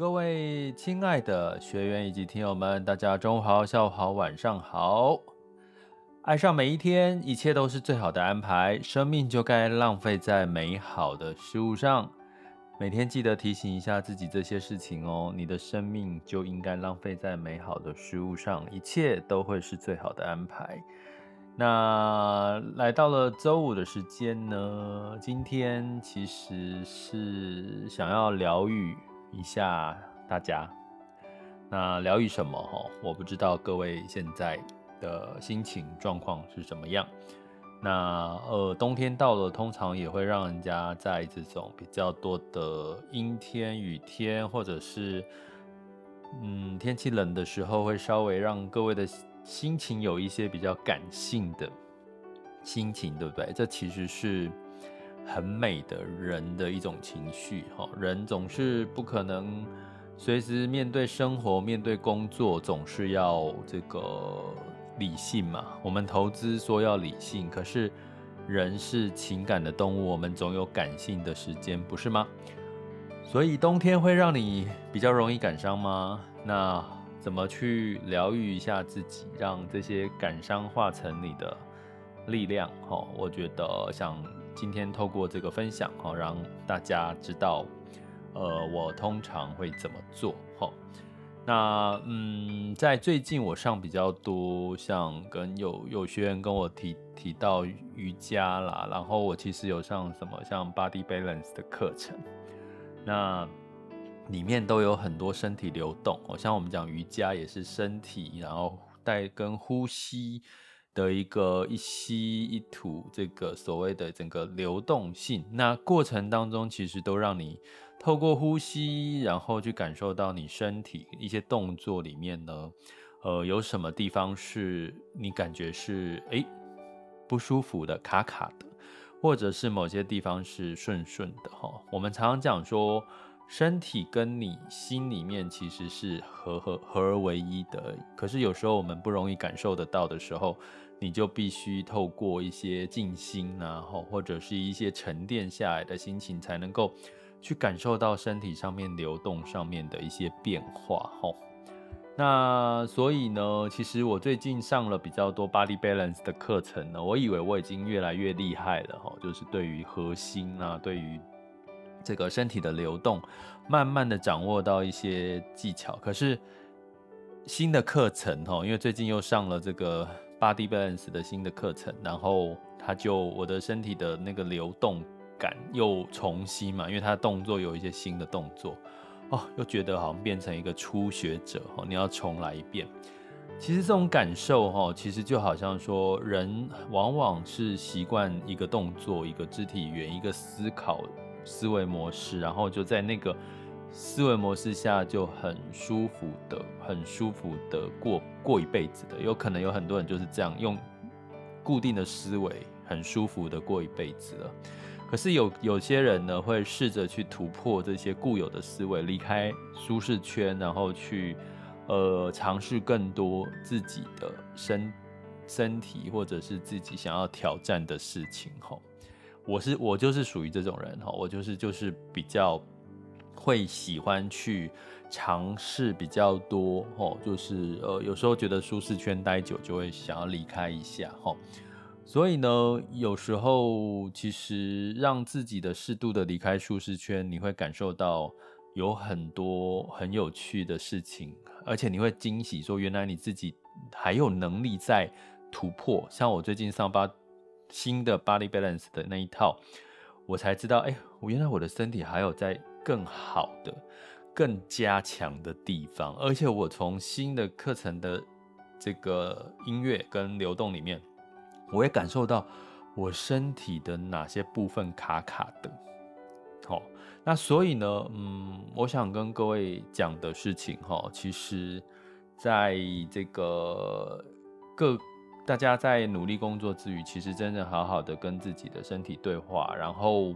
各位亲爱的学员以及听友们，大家中午好、下午好、晚上好。爱上每一天，一切都是最好的安排。生命就该浪费在美好的事物上。每天记得提醒一下自己这些事情哦。你的生命就应该浪费在美好的事物上，一切都会是最好的安排。那来到了周五的时间呢，今天其实是想要疗愈一下大家，那疗愈什么？哈，我不知道各位现在的心情状况是怎么样。那呃，冬天到了，通常也会让人家在这种比较多的阴天、雨天，或者是嗯天气冷的时候，会稍微让各位的心情有一些比较感性的心情，对不对？这其实是。很美的人的一种情绪，哈，人总是不可能随时面对生活、面对工作，总是要这个理性嘛。我们投资说要理性，可是人是情感的动物，我们总有感性的时间，不是吗？所以冬天会让你比较容易感伤吗？那怎么去疗愈一下自己，让这些感伤化成你的力量？哈，我觉得像。今天透过这个分享，哈，让大家知道，呃，我通常会怎么做，哈。那，嗯，在最近我上比较多，像跟有有学员跟我提提到瑜伽啦，然后我其实有上什么像 Body Balance 的课程，那里面都有很多身体流动，哦，像我们讲瑜伽也是身体，然后带跟呼吸。的一个一吸一吐，这个所谓的整个流动性，那过程当中其实都让你透过呼吸，然后去感受到你身体一些动作里面呢，呃，有什么地方是你感觉是诶不舒服的、卡卡的，或者是某些地方是顺顺的哈。我们常常讲说，身体跟你心里面其实是合合合而为一的，可是有时候我们不容易感受得到的时候。你就必须透过一些静心啊，或者是一些沉淀下来的心情，才能够去感受到身体上面流动上面的一些变化，吼。那所以呢，其实我最近上了比较多 Body Balance 的课程呢，我以为我已经越来越厉害了，吼，就是对于核心啊，对于这个身体的流动，慢慢的掌握到一些技巧。可是新的课程，吼，因为最近又上了这个。Body Balance 的新的课程，然后他就我的身体的那个流动感又重新嘛，因为他的动作有一些新的动作哦，又觉得好像变成一个初学者哦，你要重来一遍。其实这种感受哈，其实就好像说，人往往是习惯一个动作、一个肢体语言、一个思考思维模式，然后就在那个。思维模式下就很舒服的，很舒服的过过一辈子的，有可能有很多人就是这样用固定的思维，很舒服的过一辈子了。可是有有些人呢，会试着去突破这些固有的思维，离开舒适圈，然后去呃尝试更多自己的身身体或者是自己想要挑战的事情。吼，我是我就是属于这种人，哈，我就是就是比较。会喜欢去尝试比较多，哦，就是呃，有时候觉得舒适圈待久，就会想要离开一下，哈。所以呢，有时候其实让自己的适度的离开舒适圈，你会感受到有很多很有趣的事情，而且你会惊喜，说原来你自己还有能力在突破。像我最近上班新的 Body Balance 的那一套，我才知道，哎，我原来我的身体还有在。更好的、更加强的地方，而且我从新的课程的这个音乐跟流动里面，我也感受到我身体的哪些部分卡卡的。好，那所以呢，嗯，我想跟各位讲的事情，哈，其实在这个各大家在努力工作之余，其实真正好好的跟自己的身体对话，然后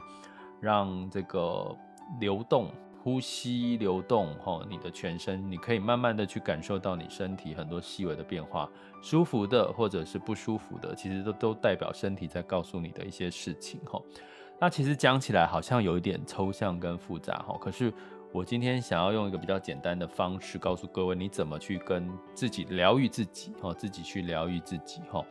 让这个。流动，呼吸流动，吼，你的全身，你可以慢慢的去感受到你身体很多细微的变化，舒服的或者是不舒服的，其实都都代表身体在告诉你的一些事情，吼。那其实讲起来好像有一点抽象跟复杂，吼，可是我今天想要用一个比较简单的方式告诉各位，你怎么去跟自己疗愈自己，哈，自己去疗愈自己，哈。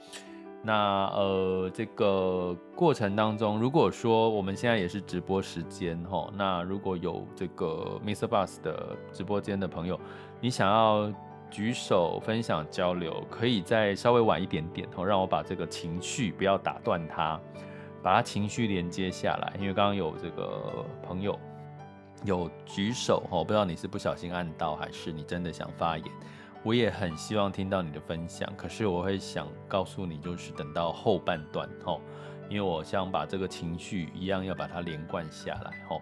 那呃，这个过程当中，如果说我们现在也是直播时间，哈，那如果有这个 Mr. Bus 的直播间的朋友，你想要举手分享交流，可以再稍微晚一点点，哈，让我把这个情绪不要打断它，把他情绪连接下来，因为刚刚有这个朋友。有举手哈，不知道你是不小心按到，还是你真的想发言。我也很希望听到你的分享，可是我会想告诉你，就是等到后半段哈，因为我想把这个情绪一样要把它连贯下来哈。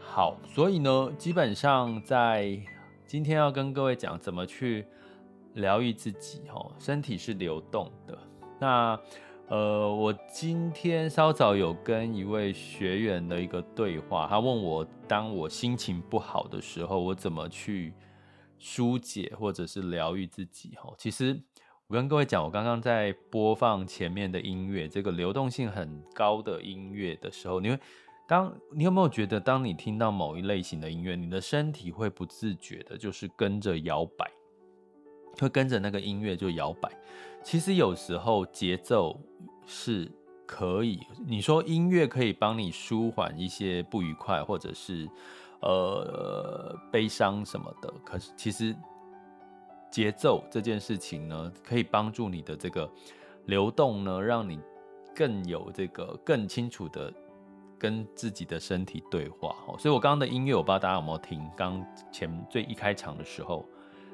好，所以呢，基本上在今天要跟各位讲怎么去疗愈自己哈，身体是流动的。那呃，我今天稍早有跟一位学员的一个对话，他问我，当我心情不好的时候，我怎么去疏解或者是疗愈自己？哈，其实我跟各位讲，我刚刚在播放前面的音乐，这个流动性很高的音乐的时候，你会当你有没有觉得，当你听到某一类型的音乐，你的身体会不自觉的，就是跟着摇摆，会跟着那个音乐就摇摆。其实有时候节奏是可以，你说音乐可以帮你舒缓一些不愉快，或者是呃悲伤什么的。可是其实节奏这件事情呢，可以帮助你的这个流动呢，让你更有这个更清楚的跟自己的身体对话。所以我刚刚的音乐，我不知道大家有没有听，刚前最一开场的时候，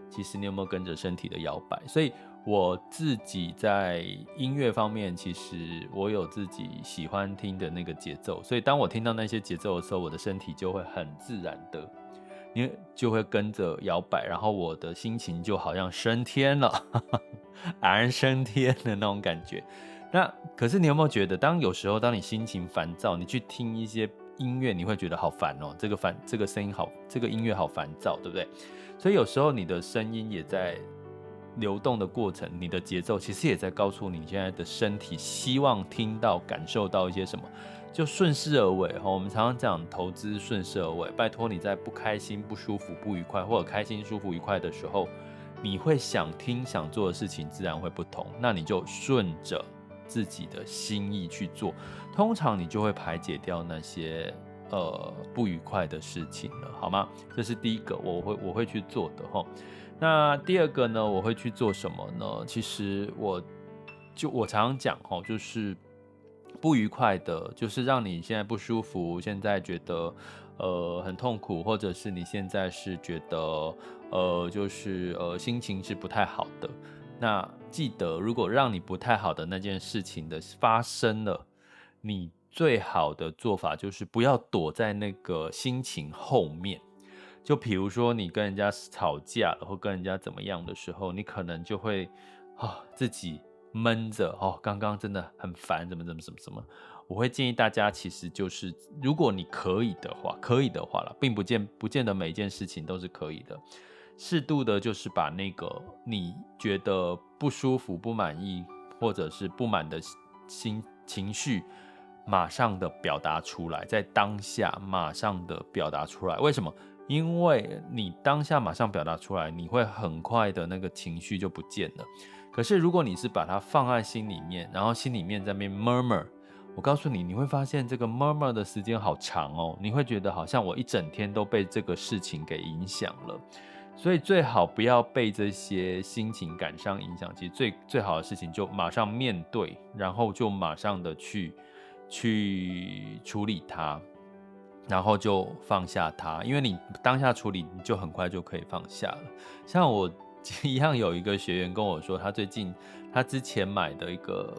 其实你有没有跟着身体的摇摆？所以。我自己在音乐方面，其实我有自己喜欢听的那个节奏，所以当我听到那些节奏的时候，我的身体就会很自然的，因为就会跟着摇摆，然后我的心情就好像升天了，哈然升天的那种感觉。那可是你有没有觉得，当有时候当你心情烦躁，你去听一些音乐，你会觉得好烦哦，这个烦，这个声音好，这个音乐好烦躁，对不对？所以有时候你的声音也在。流动的过程，你的节奏其实也在告诉你现在的身体希望听到、感受到一些什么，就顺势而为哈。我们常常讲投资顺势而为，拜托你在不开心、不舒服、不愉快，或者开心、舒服、愉快的时候，你会想听、想做的事情自然会不同。那你就顺着自己的心意去做，通常你就会排解掉那些呃不愉快的事情了，好吗？这是第一个，我会我会去做的哈。那第二个呢，我会去做什么呢？其实我就我常常讲哈，就是不愉快的，就是让你现在不舒服，现在觉得呃很痛苦，或者是你现在是觉得呃就是呃心情是不太好的。那记得，如果让你不太好的那件事情的发生了，你最好的做法就是不要躲在那个心情后面。就比如说你跟人家吵架了，或跟人家怎么样的时候，你可能就会啊、自己闷着哦，刚刚真的很烦，怎么怎么怎么怎么。我会建议大家，其实就是如果你可以的话，可以的话了，并不见不见得每件事情都是可以的，适度的，就是把那个你觉得不舒服、不满意或者是不满的心情绪，马上的表达出来，在当下马上的表达出来。为什么？因为你当下马上表达出来，你会很快的那个情绪就不见了。可是如果你是把它放在心里面，然后心里面在那边 murmur，我告诉你，你会发现这个 murmur 的时间好长哦。你会觉得好像我一整天都被这个事情给影响了。所以最好不要被这些心情感伤影响。其实最最好的事情就马上面对，然后就马上的去去处理它。然后就放下它，因为你当下处理，你就很快就可以放下了。像我 一样有一个学员跟我说，他最近他之前买的一个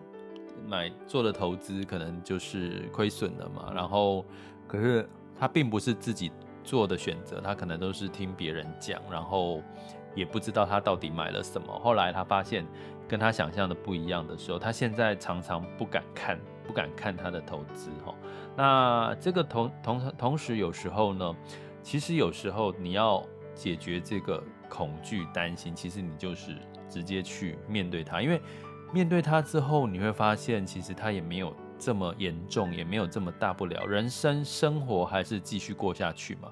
买做的投资，可能就是亏损了嘛。然后可是他并不是自己做的选择，他可能都是听别人讲，然后也不知道他到底买了什么。后来他发现跟他想象的不一样的时候，他现在常常不敢看，不敢看他的投资哈。那这个同同同时，有时候呢，其实有时候你要解决这个恐惧、担心，其实你就是直接去面对它，因为面对它之后，你会发现其实它也没有这么严重，也没有这么大不了，人生生活还是继续过下去嘛。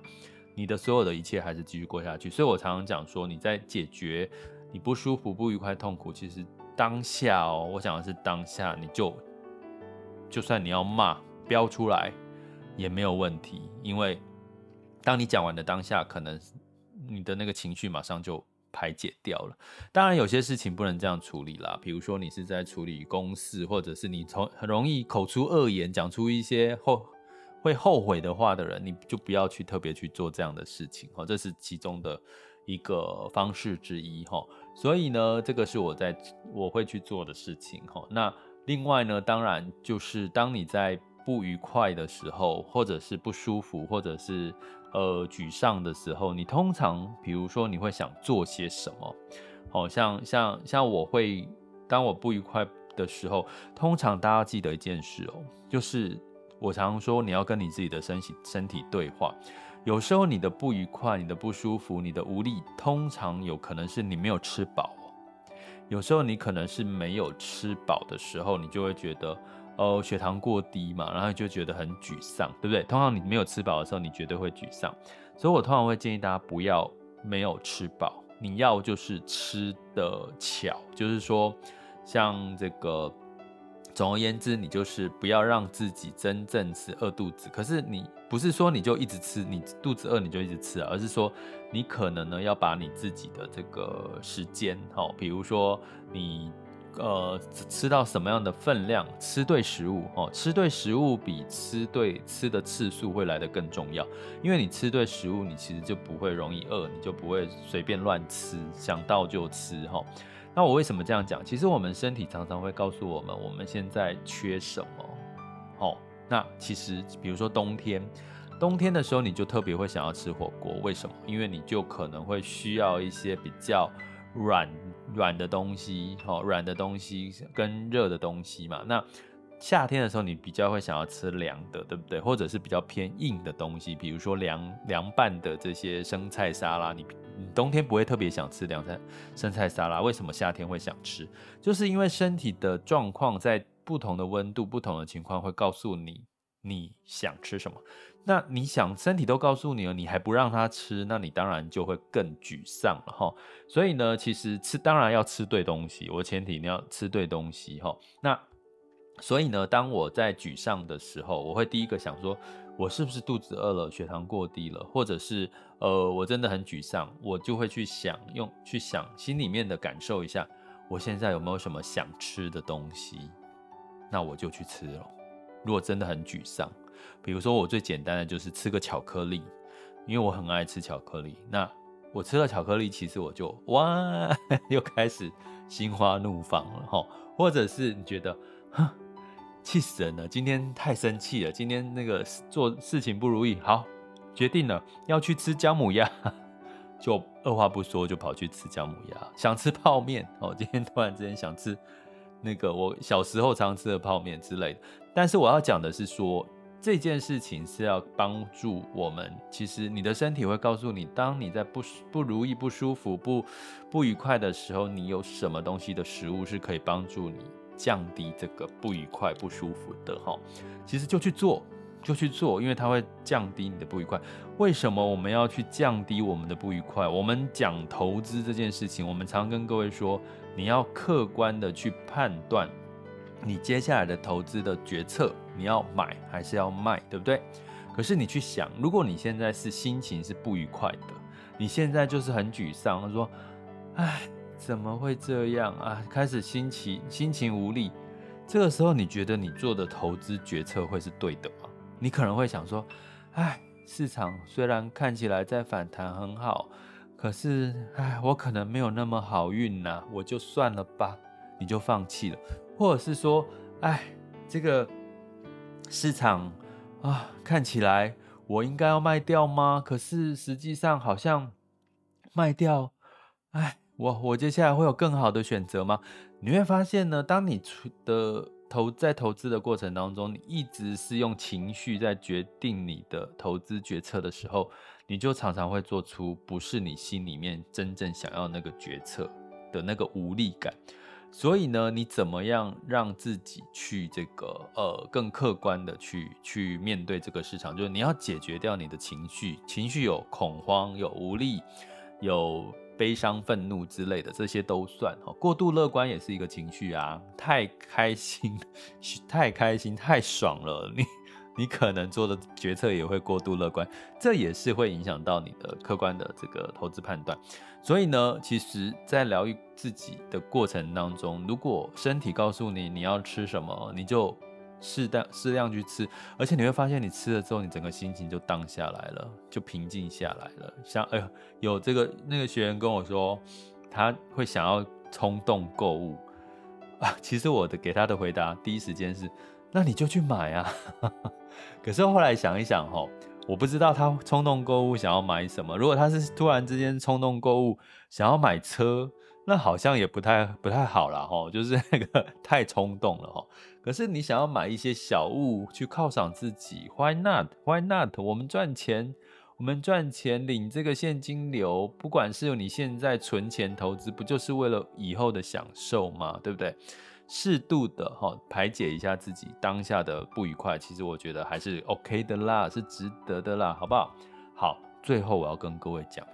你的所有的一切还是继续过下去。所以我常常讲说，你在解决你不舒服、不愉快、痛苦，其实当下哦，我讲的是当下，你就就算你要骂标出来也没有问题，因为当你讲完的当下，可能你的那个情绪马上就。排解掉了，当然有些事情不能这样处理啦。比如说你是在处理公事，或者是你从很容易口出恶言，讲出一些后会后悔的话的人，你就不要去特别去做这样的事情哈。这是其中的一个方式之一哈。所以呢，这个是我在我会去做的事情哈。那另外呢，当然就是当你在不愉快的时候，或者是不舒服，或者是。呃，沮丧的时候，你通常，比如说，你会想做些什么？好像像像我会，当我不愉快的时候，通常大家记得一件事哦，就是我常说，你要跟你自己的身体身体对话。有时候你的不愉快、你的不舒服、你的无力，通常有可能是你没有吃饱。有时候你可能是没有吃饱的时候，你就会觉得。哦，血糖过低嘛，然后就觉得很沮丧，对不对？通常你没有吃饱的时候，你绝对会沮丧。所以我通常会建议大家不要没有吃饱，你要就是吃的巧，就是说，像这个，总而言之，你就是不要让自己真正是饿肚子。可是你不是说你就一直吃，你肚子饿你就一直吃，而是说你可能呢要把你自己的这个时间，哦，比如说你。呃，吃到什么样的分量，吃对食物哦，吃对食物比吃对吃的次数会来得更重要。因为你吃对食物，你其实就不会容易饿，你就不会随便乱吃，想到就吃哈。那我为什么这样讲？其实我们身体常常会告诉我们，我们现在缺什么。哦，那其实比如说冬天，冬天的时候你就特别会想要吃火锅，为什么？因为你就可能会需要一些比较。软软的东西，哦，软的东西跟热的东西嘛。那夏天的时候，你比较会想要吃凉的，对不对？或者是比较偏硬的东西，比如说凉凉拌的这些生菜沙拉。你你冬天不会特别想吃凉菜生菜沙拉，为什么夏天会想吃？就是因为身体的状况在不同的温度、不同的情况会告诉你你想吃什么。那你想，身体都告诉你了，你还不让他吃，那你当然就会更沮丧了哈。所以呢，其实吃当然要吃对东西，我前提你要吃对东西哈。那所以呢，当我在沮丧的时候，我会第一个想说，我是不是肚子饿了，血糖过低了，或者是呃，我真的很沮丧，我就会去想，用去想心里面的感受一下，我现在有没有什么想吃的东西，那我就去吃了。如果真的很沮丧。比如说，我最简单的就是吃个巧克力，因为我很爱吃巧克力。那我吃了巧克力，其实我就哇，又开始心花怒放了哈。或者是你觉得，哼，气死人了，今天太生气了，今天那个做事情不如意，好，决定了要去吃姜母鸭，就二话不说就跑去吃姜母鸭。想吃泡面哦，今天突然之间想吃那个我小时候常吃的泡面之类的。但是我要讲的是说。这件事情是要帮助我们。其实你的身体会告诉你，当你在不不如意、不舒服、不不愉快的时候，你有什么东西的食物是可以帮助你降低这个不愉快、不舒服的哈。其实就去做，就去做，因为它会降低你的不愉快。为什么我们要去降低我们的不愉快？我们讲投资这件事情，我们常跟各位说，你要客观的去判断。你接下来的投资的决策，你要买还是要卖，对不对？可是你去想，如果你现在是心情是不愉快的，你现在就是很沮丧，说：“哎，怎么会这样啊？”开始心情心情无力，这个时候你觉得你做的投资决策会是对的吗？你可能会想说：“哎，市场虽然看起来在反弹很好，可是哎，我可能没有那么好运呐，我就算了吧。”你就放弃了。或者是说，哎，这个市场啊，看起来我应该要卖掉吗？可是实际上好像卖掉，哎，我我接下来会有更好的选择吗？你会发现呢，当你的投在投资的过程当中，你一直是用情绪在决定你的投资决策的时候，你就常常会做出不是你心里面真正想要那个决策的那个无力感。所以呢，你怎么样让自己去这个呃更客观的去去面对这个市场？就是你要解决掉你的情绪，情绪有恐慌、有无力、有悲伤、愤怒之类的，这些都算哈。过度乐观也是一个情绪啊，太开心、太开心、太爽了，你你可能做的决策也会过度乐观，这也是会影响到你的客观的这个投资判断。所以呢，其实，在疗愈自己的过程当中，如果身体告诉你你要吃什么，你就适当适量去吃，而且你会发现，你吃了之后，你整个心情就荡下来了，就平静下来了。像哎呦，有这个那个学员跟我说，他会想要冲动购物啊。其实我的给他的回答，第一时间是，那你就去买啊。可是后来想一想，吼。我不知道他冲动购物想要买什么。如果他是突然之间冲动购物想要买车，那好像也不太不太好了哈，就是那个 太冲动了哈。可是你想要买一些小物去犒赏自己，Why not？Why not？我们赚钱，我们赚钱领这个现金流，不管是你现在存钱投资，不就是为了以后的享受吗？对不对？适度的哈排解一下自己当下的不愉快，其实我觉得还是 OK 的啦，是值得的啦，好不好？好，最后我要跟各位讲，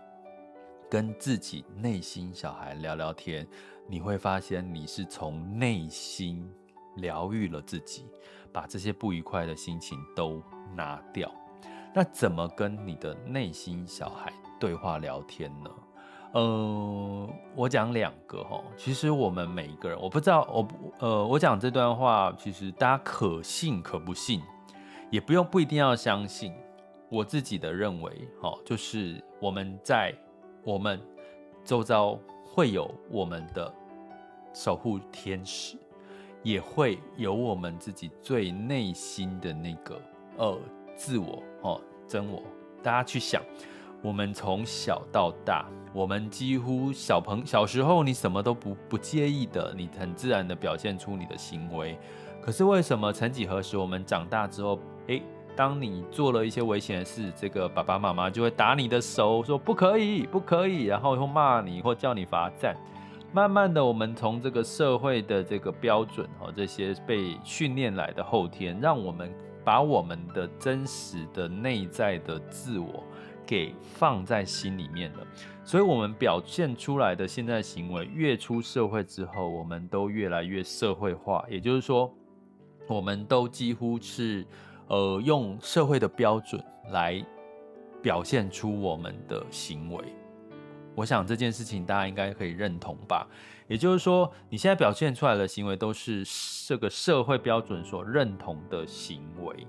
跟自己内心小孩聊聊天，你会发现你是从内心疗愈了自己，把这些不愉快的心情都拿掉。那怎么跟你的内心小孩对话聊天呢？呃，我讲两个哈，其实我们每一个人，我不知道，我呃，我讲这段话，其实大家可信可不信，也不用不一定要相信。我自己的认为，哈，就是我们在我们周遭会有我们的守护天使，也会有我们自己最内心的那个呃自我哦，真我。大家去想。我们从小到大，我们几乎小朋小时候，你什么都不不介意的，你很自然的表现出你的行为。可是为什么曾几何时，我们长大之后，诶，当你做了一些危险的事，这个爸爸妈妈就会打你的手，说不可以，不可以，然后会骂你或叫你罚站。慢慢的，我们从这个社会的这个标准和这些被训练来的后天，让我们把我们的真实的内在的自我。给放在心里面了，所以我们表现出来的现在行为，越出社会之后，我们都越来越社会化。也就是说，我们都几乎是呃用社会的标准来表现出我们的行为。我想这件事情大家应该可以认同吧？也就是说，你现在表现出来的行为，都是这个社会标准所认同的行为。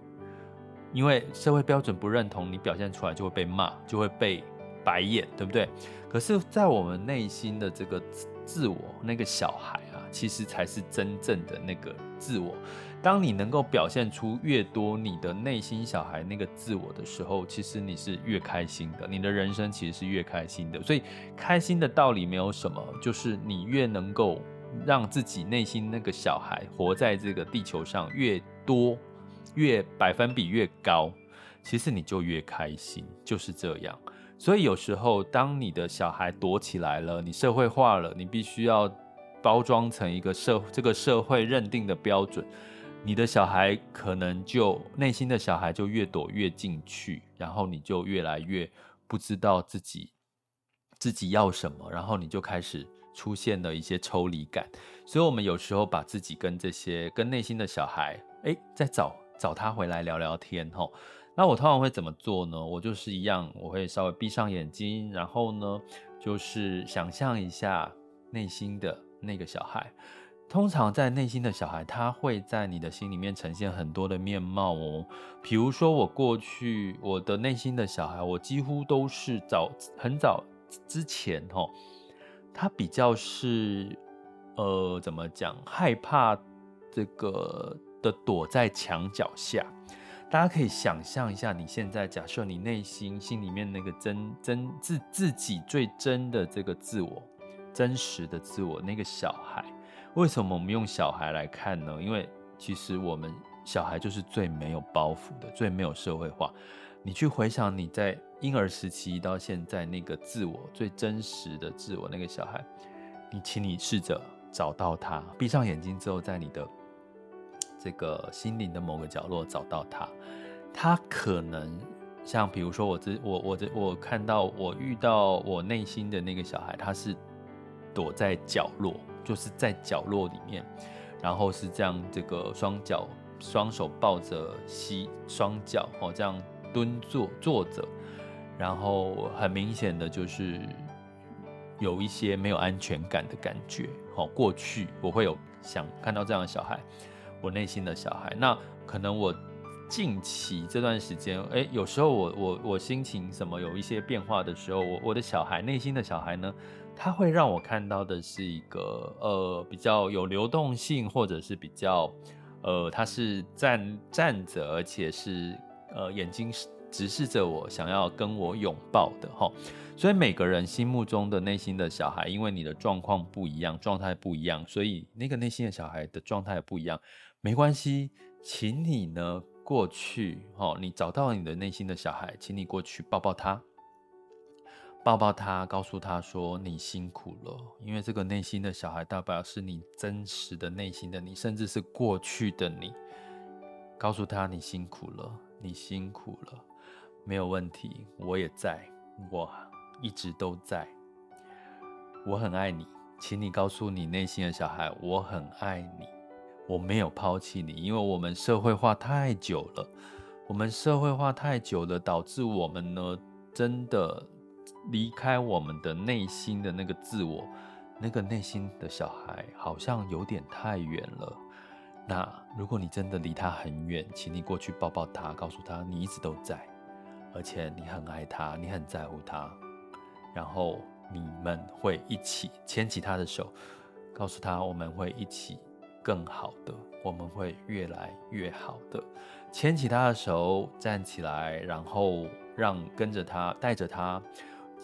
因为社会标准不认同你表现出来，就会被骂，就会被白眼，对不对？可是，在我们内心的这个自我，那个小孩啊，其实才是真正的那个自我。当你能够表现出越多你的内心小孩那个自我的时候，其实你是越开心的，你的人生其实是越开心的。所以，开心的道理没有什么，就是你越能够让自己内心那个小孩活在这个地球上越多。越百分比越高，其实你就越开心，就是这样。所以有时候，当你的小孩躲起来了，你社会化了，你必须要包装成一个社这个社会认定的标准，你的小孩可能就内心的小孩就越躲越进去，然后你就越来越不知道自己自己要什么，然后你就开始出现了一些抽离感。所以，我们有时候把自己跟这些跟内心的小孩，诶，在找。找他回来聊聊天吼，那我通常会怎么做呢？我就是一样，我会稍微闭上眼睛，然后呢，就是想象一下内心的那个小孩。通常在内心的小孩，他会在你的心里面呈现很多的面貌哦。比如说我过去我的内心的小孩，我几乎都是早很早之前吼，他比较是呃怎么讲，害怕这个。的躲在墙角下，大家可以想象一下，你现在假设你内心心里面那个真真自自己最真的这个自我，真实的自我那个小孩，为什么我们用小孩来看呢？因为其实我们小孩就是最没有包袱的，最没有社会化。你去回想你在婴儿时期到现在那个自我最真实的自我那个小孩，你请你试着。找到他。闭上眼睛之后，在你的这个心灵的某个角落找到他。他可能像，比如说我这我我这我看到我遇到我内心的那个小孩，他是躲在角落，就是在角落里面，然后是这样，这个双脚双手抱着膝双脚哦，这样蹲坐坐着，然后很明显的就是有一些没有安全感的感觉。哦，过去我会有想看到这样的小孩，我内心的小孩，那可能我。近期这段时间，诶，有时候我我我心情什么有一些变化的时候，我我的小孩内心的小孩呢，他会让我看到的是一个呃比较有流动性，或者是比较呃他是站站着，而且是呃眼睛直视着我，想要跟我拥抱的哈。所以每个人心目中的内心的小孩，因为你的状况不一样，状态不一样，所以那个内心的小孩的状态不一样。没关系，请你呢。过去，哦，你找到你的内心的小孩，请你过去抱抱他，抱抱他，告诉他说你辛苦了，因为这个内心的小孩代表是你真实的内心的你，甚至是过去的你，告诉他你辛苦了，你辛苦了，没有问题，我也在，我一直都在，我很爱你，请你告诉你内心的小孩，我很爱你。我没有抛弃你，因为我们社会化太久了，我们社会化太久了，导致我们呢真的离开我们的内心的那个自我，那个内心的小孩好像有点太远了。那如果你真的离他很远，请你过去抱抱他，告诉他你一直都在，而且你很爱他，你很在乎他，然后你们会一起牵起他的手，告诉他我们会一起。更好的，我们会越来越好的。牵起他的手，站起来，然后让跟着他，带着他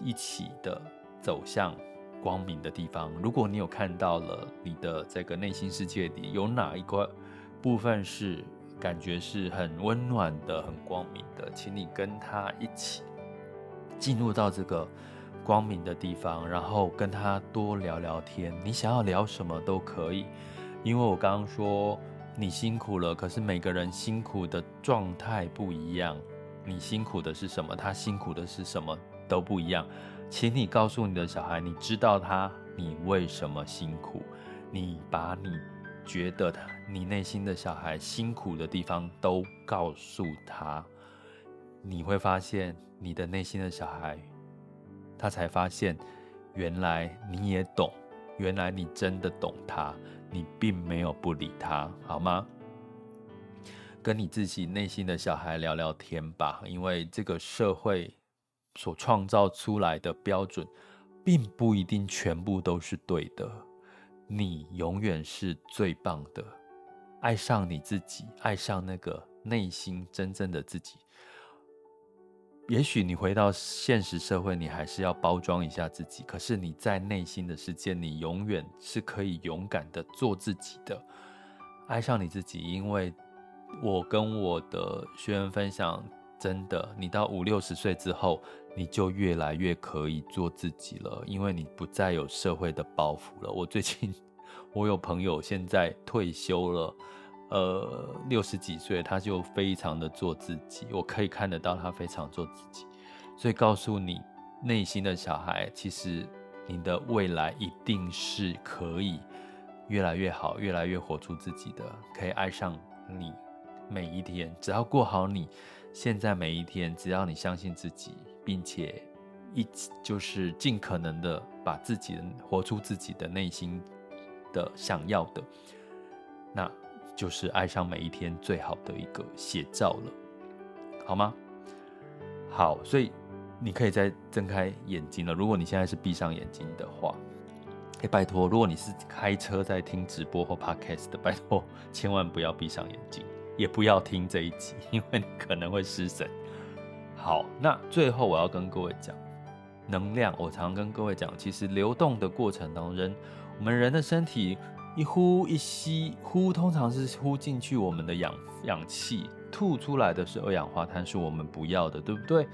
一起的走向光明的地方。如果你有看到了你的这个内心世界里有哪一个部分是感觉是很温暖的、很光明的，请你跟他一起进入到这个光明的地方，然后跟他多聊聊天。你想要聊什么都可以。因为我刚刚说你辛苦了，可是每个人辛苦的状态不一样。你辛苦的是什么？他辛苦的是什么？都不一样。请你告诉你的小孩，你知道他，你为什么辛苦？你把你觉得他，你内心的小孩辛苦的地方都告诉他，你会发现你的内心的小孩，他才发现原来你也懂，原来你真的懂他。你并没有不理他，好吗？跟你自己内心的小孩聊聊天吧，因为这个社会所创造出来的标准，并不一定全部都是对的。你永远是最棒的，爱上你自己，爱上那个内心真正的自己。也许你回到现实社会，你还是要包装一下自己。可是你在内心的世界，你永远是可以勇敢的做自己的，爱上你自己。因为我跟我的学员分享，真的，你到五六十岁之后，你就越来越可以做自己了，因为你不再有社会的包袱了。我最近，我有朋友现在退休了。呃，六十几岁，他就非常的做自己，我可以看得到他非常做自己，所以告诉你内心的小孩，其实你的未来一定是可以越来越好，越来越活出自己的，可以爱上你每一天，只要过好你现在每一天，只要你相信自己，并且一就是尽可能的把自己活出自己的内心的想要的，那。就是爱上每一天最好的一个写照了，好吗？好，所以你可以再睁开眼睛了。如果你现在是闭上眼睛的话，哎拜托，如果你是开车在听直播或 podcast 的，拜托千万不要闭上眼睛，也不要听这一集，因为可能会失神。好，那最后我要跟各位讲，能量，我常跟各位讲，其实流动的过程当中，我们人的身体。一呼一吸，呼通常是呼进去我们的氧氧气，吐出来的是二氧化碳，是我们不要的，对不对？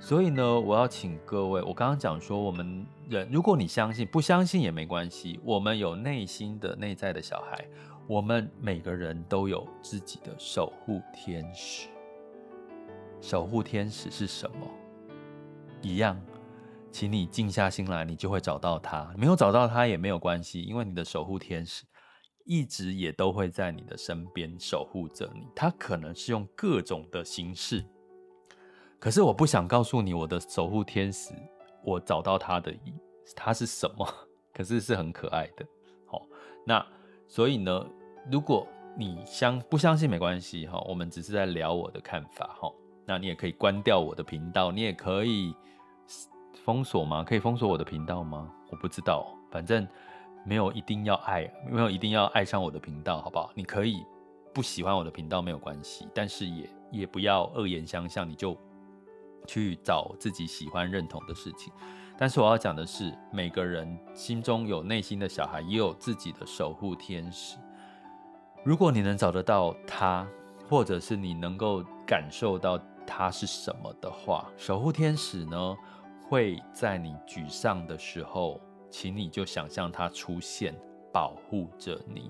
所以呢，我要请各位，我刚刚讲说，我们人，如果你相信，不相信也没关系，我们有内心的内在的小孩，我们每个人都有自己的守护天使。守护天使是什么？一样，请你静下心来，你就会找到他。没有找到他也没有关系，因为你的守护天使一直也都会在你的身边守护着你。他可能是用各种的形式。可是我不想告诉你我的守护天使，我找到他的，他是什么？可是是很可爱的。好，那所以呢，如果你相不相信没关系哈，我们只是在聊我的看法哈。那你也可以关掉我的频道，你也可以封锁吗？可以封锁我的频道吗？我不知道，反正没有一定要爱，没有一定要爱上我的频道，好不好？你可以不喜欢我的频道没有关系，但是也也不要恶言相向，你就。去找自己喜欢认同的事情，但是我要讲的是，每个人心中有内心的小孩，也有自己的守护天使。如果你能找得到他，或者是你能够感受到他是什么的话，守护天使呢，会在你沮丧的时候，请你就想象他出现，保护着你。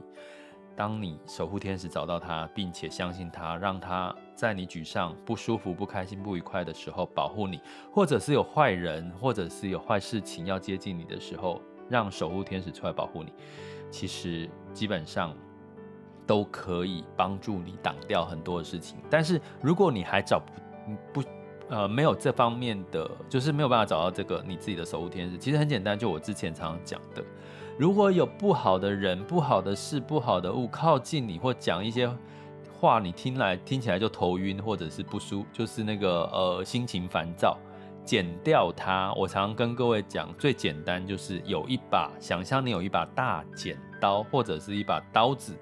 当你守护天使找到他，并且相信他，让他在你沮丧、不舒服、不开心、不愉快的时候保护你，或者是有坏人，或者是有坏事情要接近你的时候，让守护天使出来保护你，其实基本上都可以帮助你挡掉很多的事情。但是如果你还找不不呃没有这方面的，就是没有办法找到这个你自己的守护天使，其实很简单，就我之前常常讲的。如果有不好的人、不好的事、不好的物靠近你，或讲一些话，你听来听起来就头晕，或者是不舒，就是那个呃心情烦躁，剪掉它。我常常跟各位讲，最简单就是有一把，想象你有一把大剪刀，或者是一把刀子，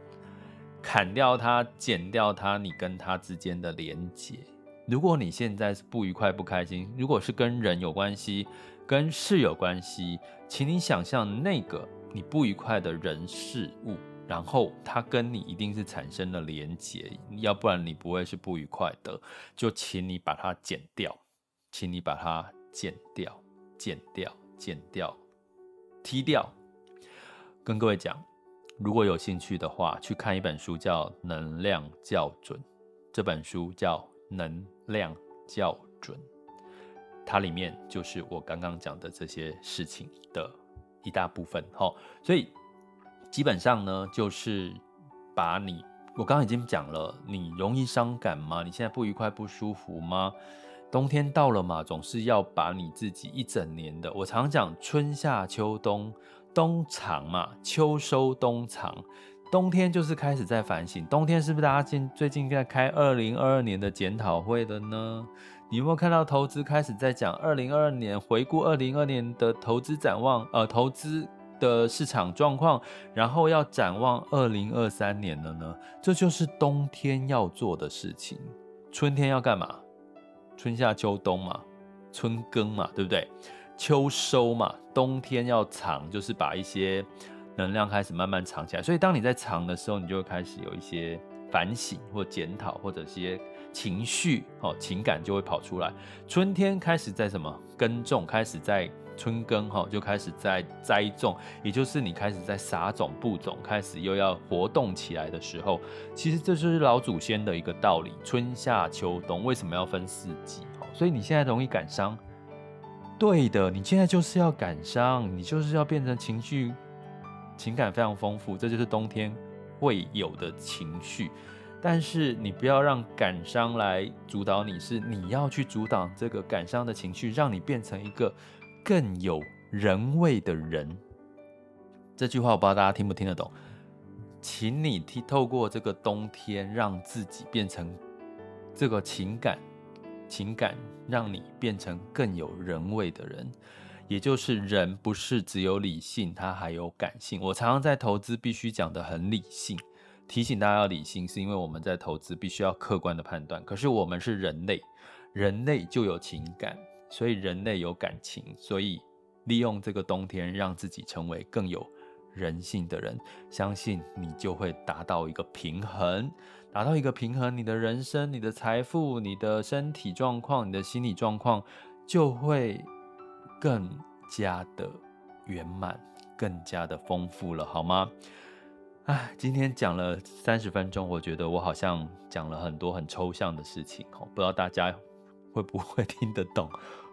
砍掉它，剪掉它，你跟它之间的连接。如果你现在是不愉快、不开心，如果是跟人有关系、跟事有关系，请你想象那个。你不愉快的人事物，然后它跟你一定是产生了连结，要不然你不会是不愉快的。就请你把它剪掉，请你把它剪掉，剪掉，剪掉，踢掉。跟各位讲，如果有兴趣的话，去看一本书叫《能量校准》，这本书叫《能量校准》，它里面就是我刚刚讲的这些事情的。一大部分，齁，所以基本上呢，就是把你，我刚刚已经讲了，你容易伤感吗？你现在不愉快、不舒服吗？冬天到了嘛，总是要把你自己一整年的，我常讲春夏秋冬，冬藏嘛，秋收冬藏，冬天就是开始在反省，冬天是不是大家近最近在开二零二二年的检讨会的呢？你有没有看到投资开始在讲二零二二年回顾二零二二年的投资展望？呃，投资的市场状况，然后要展望二零二三年了呢？这就是冬天要做的事情。春天要干嘛？春夏秋冬嘛，春耕嘛，对不对？秋收嘛，冬天要藏，就是把一些能量开始慢慢藏起来。所以当你在藏的时候，你就会开始有一些反省或检讨，或者些。情绪哦，情感就会跑出来。春天开始在什么耕种，开始在春耕哈，就开始在栽种，也就是你开始在撒种、播种，开始又要活动起来的时候。其实这就是老祖先的一个道理：春夏秋冬为什么要分四季？所以你现在容易感伤，对的，你现在就是要感伤，你就是要变成情绪、情感非常丰富，这就是冬天会有的情绪。但是你不要让感伤来主导你，是你要去阻挡这个感伤的情绪，让你变成一个更有人味的人。这句话我不知道大家听不听得懂，请你透过这个冬天，让自己变成这个情感，情感让你变成更有人味的人。也就是人不是只有理性，他还有感性。我常常在投资必须讲得很理性。提醒大家要理性，是因为我们在投资必须要客观的判断。可是我们是人类，人类就有情感，所以人类有感情，所以利用这个冬天，让自己成为更有人性的人，相信你就会达到一个平衡，达到一个平衡，你的人生、你的财富、你的身体状况、你的心理状况就会更加的圆满，更加的丰富了，好吗？哎，今天讲了三十分钟，我觉得我好像讲了很多很抽象的事情哦，不知道大家会不会听得懂，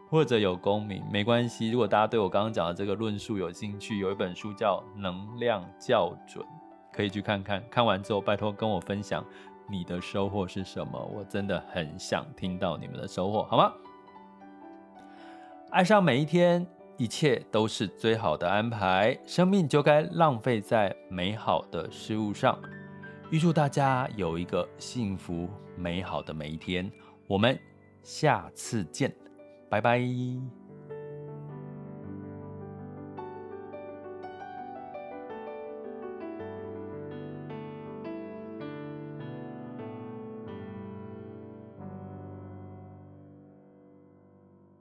或者有共鸣，没关系。如果大家对我刚刚讲的这个论述有兴趣，有一本书叫《能量校准》，可以去看看。看完之后，拜托跟我分享你的收获是什么，我真的很想听到你们的收获，好吗？爱上每一天，一切都是最好的安排，生命就该浪费在美好的事物上。预祝大家有一个幸福美好的每一天，我们下次见，拜拜。